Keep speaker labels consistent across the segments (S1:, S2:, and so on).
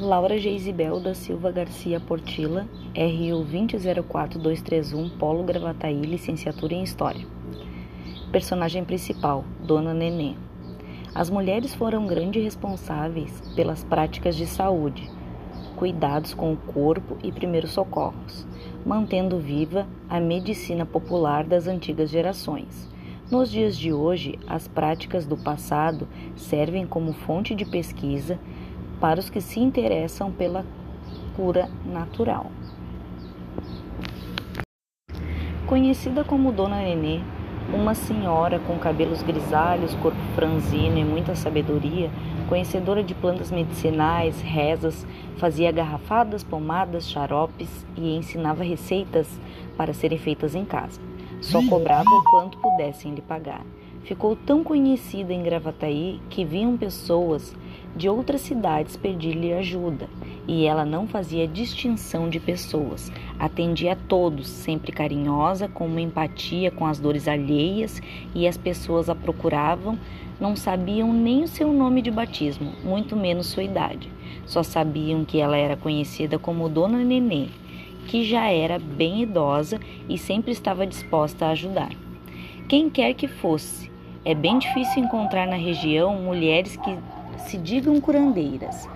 S1: Laura Geisibel da Silva Garcia Portila, RU 204-231, Polo Gravataí, licenciatura em História. Personagem principal, Dona Nenê. As mulheres foram grandes responsáveis pelas práticas de saúde, cuidados com o corpo e primeiros socorros, mantendo viva a medicina popular das antigas gerações. Nos dias de hoje, as práticas do passado servem como fonte de pesquisa para os que se interessam pela cura natural. Conhecida como Dona Nenê, uma senhora com cabelos grisalhos, corpo franzino e muita sabedoria, conhecedora de plantas medicinais, rezas, fazia garrafadas, pomadas, xaropes e ensinava receitas para serem feitas em casa. Só cobrava o quanto pudessem lhe pagar. Ficou tão conhecida em Gravataí que vinham pessoas de outras cidades pedir-lhe ajuda, e ela não fazia distinção de pessoas, atendia a todos, sempre carinhosa, com uma empatia com as dores alheias, e as pessoas a procuravam, não sabiam nem o seu nome de batismo, muito menos sua idade. Só sabiam que ela era conhecida como Dona Nenê, que já era bem idosa e sempre estava disposta a ajudar. Quem quer que fosse, é bem difícil encontrar na região mulheres que se digam curandeiras.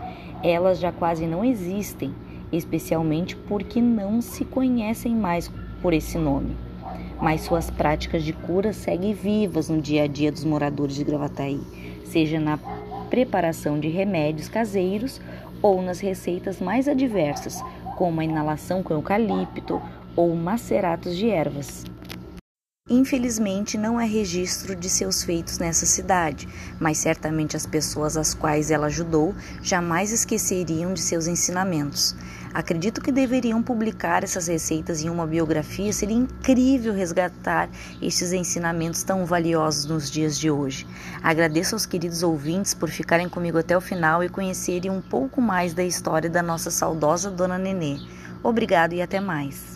S1: Elas já quase não existem, especialmente porque não se conhecem mais por esse nome. Mas suas práticas de cura seguem vivas no dia a dia dos moradores de Gravataí, seja na preparação de remédios caseiros ou nas receitas mais adversas, como a inalação com eucalipto ou maceratos de ervas. Infelizmente, não há registro de seus feitos nessa cidade, mas certamente as pessoas às quais ela ajudou jamais esqueceriam de seus ensinamentos. Acredito que deveriam publicar essas receitas em uma biografia, seria incrível resgatar estes ensinamentos tão valiosos nos dias de hoje. Agradeço aos queridos ouvintes por ficarem comigo até o final e conhecerem um pouco mais da história da nossa saudosa Dona Nenê. Obrigado e até mais.